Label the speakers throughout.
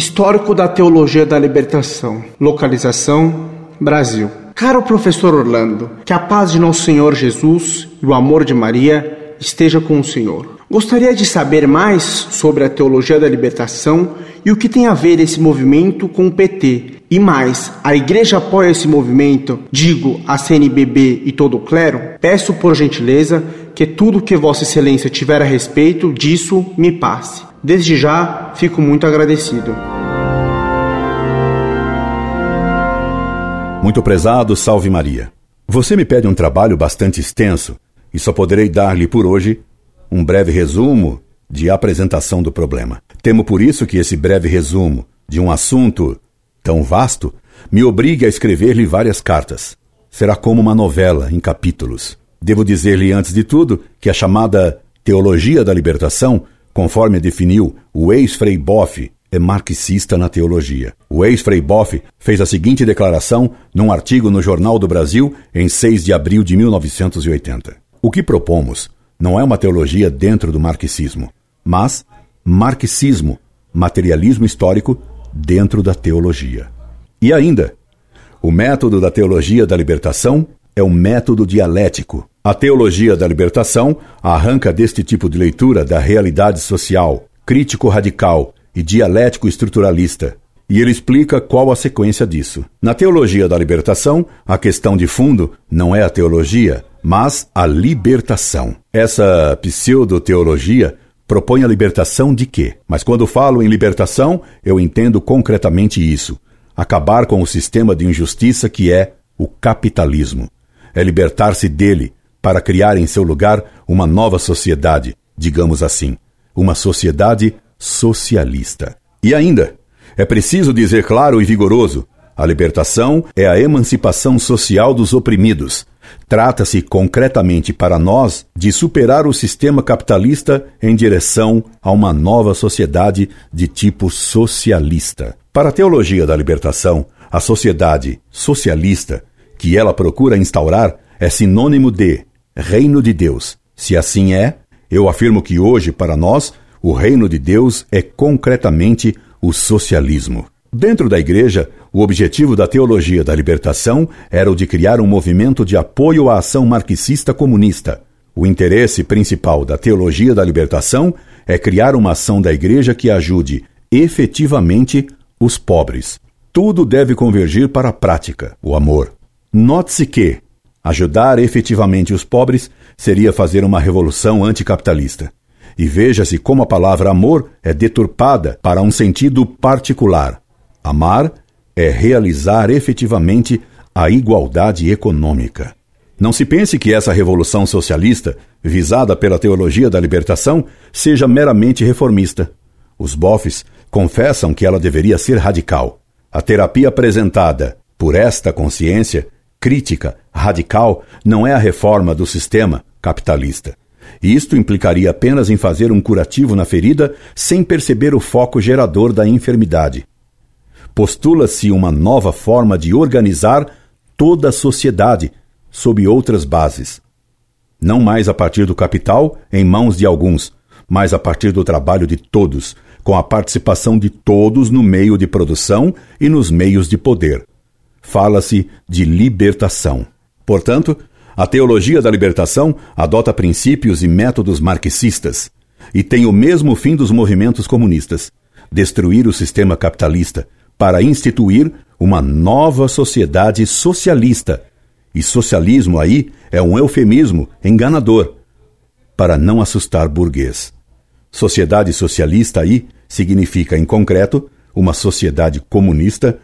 Speaker 1: Histórico da Teologia da Libertação. Localização: Brasil. Caro professor Orlando, que a paz de nosso Senhor Jesus e o amor de Maria esteja com o Senhor. Gostaria de saber mais sobre a teologia da libertação e o que tem a ver esse movimento com o PT. E mais, a igreja apoia esse movimento, digo, a CNBB e todo o clero? Peço por gentileza que tudo que Vossa Excelência tiver a respeito disso me passe. Desde já, fico muito agradecido.
Speaker 2: Muito prezado, salve Maria. Você me pede um trabalho bastante extenso e só poderei dar-lhe por hoje um breve resumo de apresentação do problema. Temo por isso que esse breve resumo de um assunto tão vasto me obrigue a escrever-lhe várias cartas. Será como uma novela em capítulos. Devo dizer-lhe antes de tudo que a chamada Teologia da Libertação, conforme definiu o ex-Frei Boff, é marxista na teologia. O ex-Frei Boff fez a seguinte declaração num artigo no Jornal do Brasil em 6 de abril de 1980. O que propomos não é uma teologia dentro do marxismo, mas marxismo, materialismo histórico dentro da teologia. E ainda, o método da teologia da libertação é um método dialético. A teologia da libertação arranca deste tipo de leitura da realidade social, crítico radical e dialético estruturalista, e ele explica qual a sequência disso. Na teologia da libertação, a questão de fundo não é a teologia, mas a libertação. Essa pseudo-teologia propõe a libertação de quê? Mas quando falo em libertação, eu entendo concretamente isso: acabar com o sistema de injustiça que é o capitalismo. É libertar-se dele para criar em seu lugar uma nova sociedade, digamos assim, uma sociedade socialista. E ainda, é preciso dizer claro e vigoroso: a libertação é a emancipação social dos oprimidos, Trata-se concretamente para nós de superar o sistema capitalista em direção a uma nova sociedade de tipo socialista. Para a teologia da libertação, a sociedade socialista que ela procura instaurar é sinônimo de reino de Deus. Se assim é, eu afirmo que hoje, para nós, o reino de Deus é concretamente o socialismo. Dentro da igreja, o objetivo da teologia da libertação era o de criar um movimento de apoio à ação marxista comunista. O interesse principal da teologia da libertação é criar uma ação da igreja que ajude efetivamente os pobres. Tudo deve convergir para a prática, o amor. Note-se que ajudar efetivamente os pobres seria fazer uma revolução anticapitalista. E veja-se como a palavra amor é deturpada para um sentido particular. Amar é realizar efetivamente a igualdade econômica. Não se pense que essa revolução socialista, visada pela teologia da libertação, seja meramente reformista. Os bofes confessam que ela deveria ser radical. A terapia apresentada por esta consciência crítica radical não é a reforma do sistema capitalista. Isto implicaria apenas em fazer um curativo na ferida sem perceber o foco gerador da enfermidade postula-se uma nova forma de organizar toda a sociedade sob outras bases. Não mais a partir do capital em mãos de alguns, mas a partir do trabalho de todos, com a participação de todos no meio de produção e nos meios de poder. Fala-se de libertação. Portanto, a teologia da libertação adota princípios e métodos marxistas e tem o mesmo fim dos movimentos comunistas: destruir o sistema capitalista, para instituir uma nova sociedade socialista. E socialismo aí é um eufemismo enganador para não assustar burguês. Sociedade socialista aí significa, em concreto, uma sociedade comunista,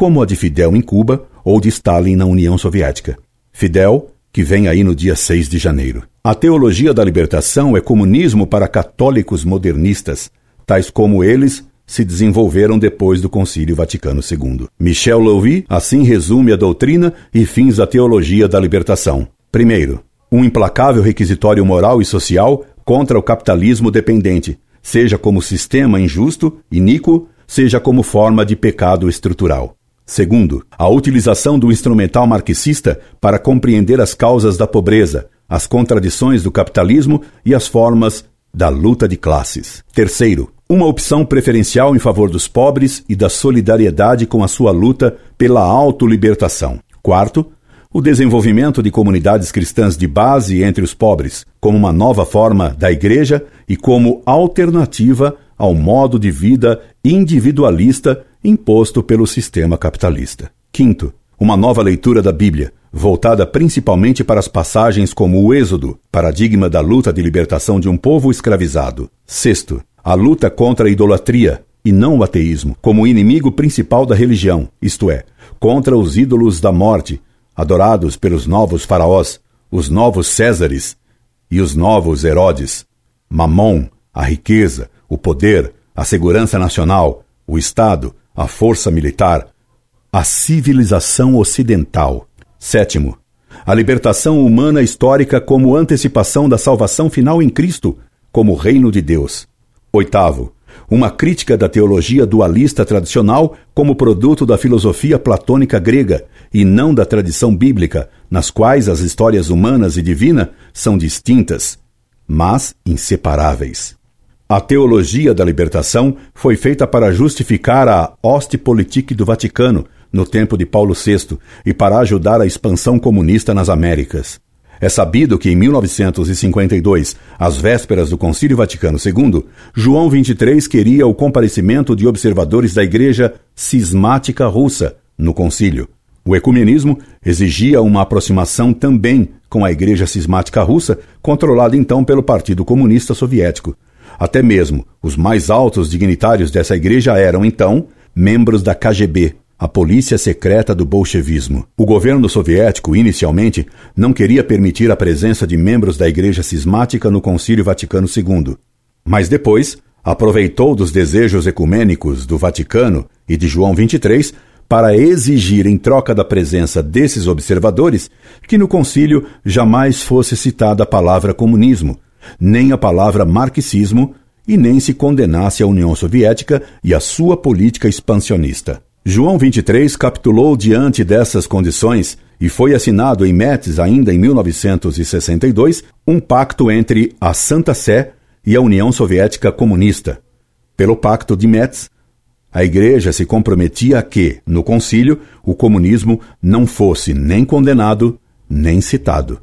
Speaker 2: como a de Fidel em Cuba ou de Stalin na União Soviética. Fidel, que vem aí no dia 6 de janeiro. A teologia da libertação é comunismo para católicos modernistas, tais como eles se desenvolveram depois do Concílio Vaticano II. Michel Louvi assim resume a doutrina e fins da teologia da libertação. Primeiro, um implacável requisitório moral e social contra o capitalismo dependente, seja como sistema injusto, iníquo, seja como forma de pecado estrutural. Segundo, a utilização do instrumental marxista para compreender as causas da pobreza, as contradições do capitalismo e as formas da luta de classes. Terceiro, uma opção preferencial em favor dos pobres e da solidariedade com a sua luta pela autolibertação. Quarto, o desenvolvimento de comunidades cristãs de base entre os pobres, como uma nova forma da igreja e como alternativa ao modo de vida individualista imposto pelo sistema capitalista. Quinto, uma nova leitura da Bíblia, voltada principalmente para as passagens como o Êxodo, paradigma da luta de libertação de um povo escravizado. Sexto, a luta contra a idolatria, e não o ateísmo, como inimigo principal da religião, isto é, contra os ídolos da morte, adorados pelos novos faraós, os novos Césares e os novos Herodes. Mamon, a riqueza, o poder, a segurança nacional, o Estado, a força militar, a civilização ocidental. Sétimo, a libertação humana histórica como antecipação da salvação final em Cristo, como reino de Deus. Oitavo, uma crítica da teologia dualista tradicional como produto da filosofia platônica grega e não da tradição bíblica, nas quais as histórias humanas e divina são distintas, mas inseparáveis. A teologia da libertação foi feita para justificar a Ostpolitik do Vaticano, no tempo de Paulo VI, e para ajudar a expansão comunista nas Américas. É sabido que em 1952, às vésperas do Concílio Vaticano II, João XXIII queria o comparecimento de observadores da Igreja Cismática Russa no concílio. O ecumenismo exigia uma aproximação também com a Igreja Cismática Russa, controlada então pelo Partido Comunista Soviético. Até mesmo os mais altos dignitários dessa igreja eram, então, membros da KGB, a polícia secreta do bolchevismo. O governo soviético, inicialmente, não queria permitir a presença de membros da Igreja Cismática no Concílio Vaticano II. Mas depois, aproveitou dos desejos ecumênicos do Vaticano e de João XXIII para exigir, em troca da presença desses observadores, que no concílio jamais fosse citada a palavra comunismo, nem a palavra marxismo e nem se condenasse a União Soviética e a sua política expansionista. João 23 capitulou diante dessas condições e foi assinado em Metz, ainda em 1962, um pacto entre a Santa Sé e a União Soviética Comunista. Pelo Pacto de Metz, a Igreja se comprometia a que, no concílio, o comunismo não fosse nem condenado nem citado.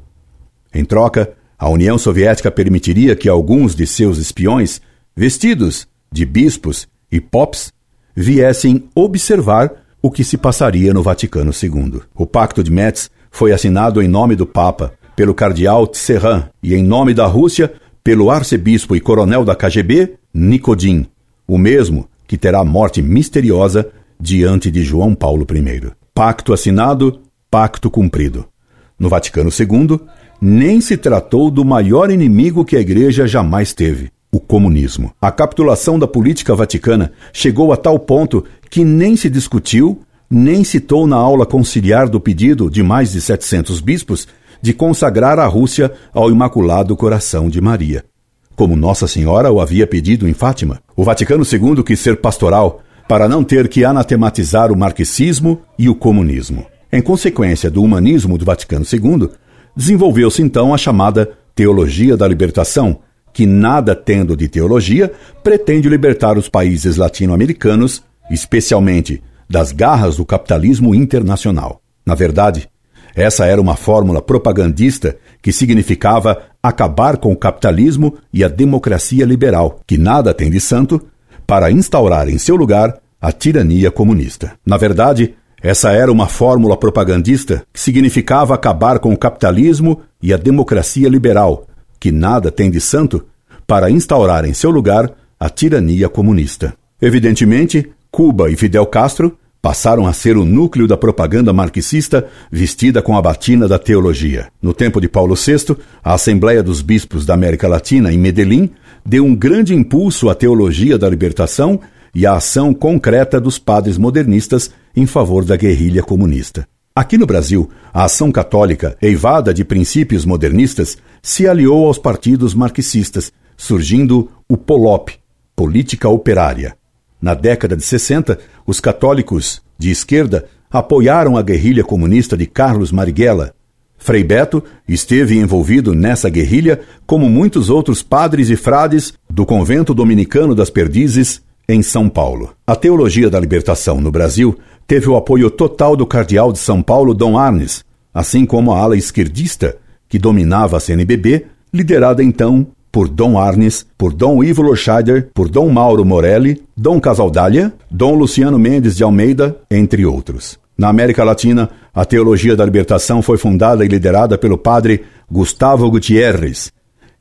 Speaker 2: Em troca, a União Soviética permitiria que alguns de seus espiões, vestidos de bispos e pops, viessem observar o que se passaria no Vaticano II. O Pacto de Metz foi assinado em nome do Papa, pelo cardeal Tisserand, e em nome da Rússia, pelo arcebispo e coronel da KGB, Nikodin, o mesmo que terá morte misteriosa diante de João Paulo I. Pacto assinado, pacto cumprido. No Vaticano II, nem se tratou do maior inimigo que a Igreja jamais teve, o comunismo. A capitulação da política vaticana chegou a tal ponto que nem se discutiu, nem citou na aula conciliar do pedido de mais de 700 bispos de consagrar a Rússia ao Imaculado Coração de Maria. Como Nossa Senhora o havia pedido em Fátima, o Vaticano II quis ser pastoral para não ter que anatematizar o marxismo e o comunismo. Em consequência do humanismo do Vaticano II, Desenvolveu-se então a chamada Teologia da Libertação, que, nada tendo de teologia, pretende libertar os países latino-americanos, especialmente das garras do capitalismo internacional. Na verdade, essa era uma fórmula propagandista que significava acabar com o capitalismo e a democracia liberal, que nada tem de santo, para instaurar em seu lugar a tirania comunista. Na verdade, essa era uma fórmula propagandista que significava acabar com o capitalismo e a democracia liberal, que nada tem de santo, para instaurar em seu lugar a tirania comunista. Evidentemente, Cuba e Fidel Castro passaram a ser o núcleo da propaganda marxista vestida com a batina da teologia. No tempo de Paulo VI, a Assembleia dos Bispos da América Latina, em Medellín, deu um grande impulso à teologia da libertação e à ação concreta dos padres modernistas em favor da guerrilha comunista. Aqui no Brasil, a ação católica, eivada de princípios modernistas, se aliou aos partidos marxistas, surgindo o POLOP, Política Operária. Na década de 60, os católicos de esquerda apoiaram a guerrilha comunista de Carlos Marighella, Frei Beto esteve envolvido nessa guerrilha, como muitos outros padres e frades do convento dominicano das Perdizes, em São Paulo. A teologia da libertação no Brasil teve o apoio total do cardeal de São Paulo, Dom Arnes, assim como a ala esquerdista, que dominava a CNBB, liderada então por Dom Arnes, por Dom Ivo Lorscheider, por Dom Mauro Morelli, Dom Casaldália, Dom Luciano Mendes de Almeida, entre outros. Na América Latina, a teologia da libertação foi fundada e liderada pelo padre Gustavo Gutierrez.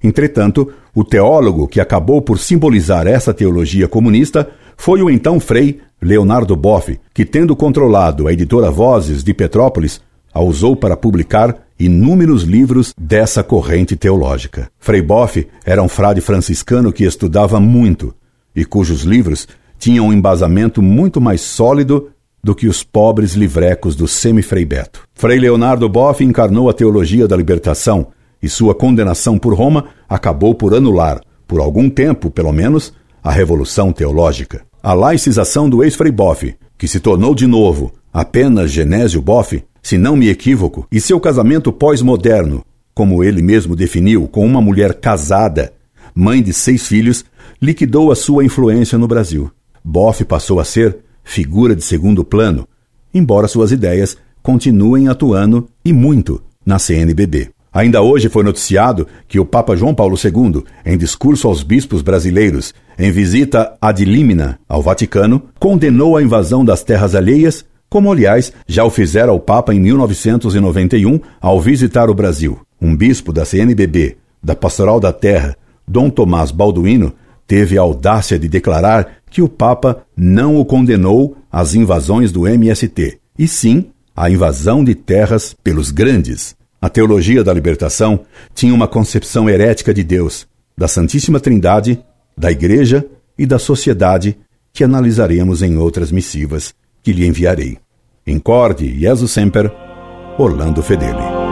Speaker 2: Entretanto, o teólogo que acabou por simbolizar essa teologia comunista foi o então frei Leonardo Boff, que, tendo controlado a editora Vozes de Petrópolis, a usou para publicar inúmeros livros dessa corrente teológica. Frei Boff era um frade franciscano que estudava muito e cujos livros tinham um embasamento muito mais sólido do que os pobres livrecos do semi-frei Beto. Frei Leonardo Boff encarnou a teologia da libertação e sua condenação por Roma acabou por anular, por algum tempo pelo menos, a revolução teológica. A laicização do ex-frei Boff, que se tornou de novo apenas Genésio Boff, se não me equivoco, e seu casamento pós-moderno, como ele mesmo definiu, com uma mulher casada, mãe de seis filhos, liquidou a sua influência no Brasil. Boff passou a ser figura de segundo plano, embora suas ideias continuem atuando e muito na CNBB. Ainda hoje foi noticiado que o Papa João Paulo II, em discurso aos bispos brasileiros, em visita ad limina ao Vaticano, condenou a invasão das terras alheias, como aliás já o fizera o Papa em 1991 ao visitar o Brasil. Um bispo da CNBB, da Pastoral da Terra, Dom Tomás Balduino, teve a audácia de declarar que o Papa não o condenou às invasões do MST, e sim à invasão de terras pelos grandes. A teologia da libertação tinha uma concepção herética de Deus, da Santíssima Trindade, da Igreja e da sociedade que analisaremos em outras missivas que lhe enviarei. Incorde Jesus Semper, Orlando Fedeli.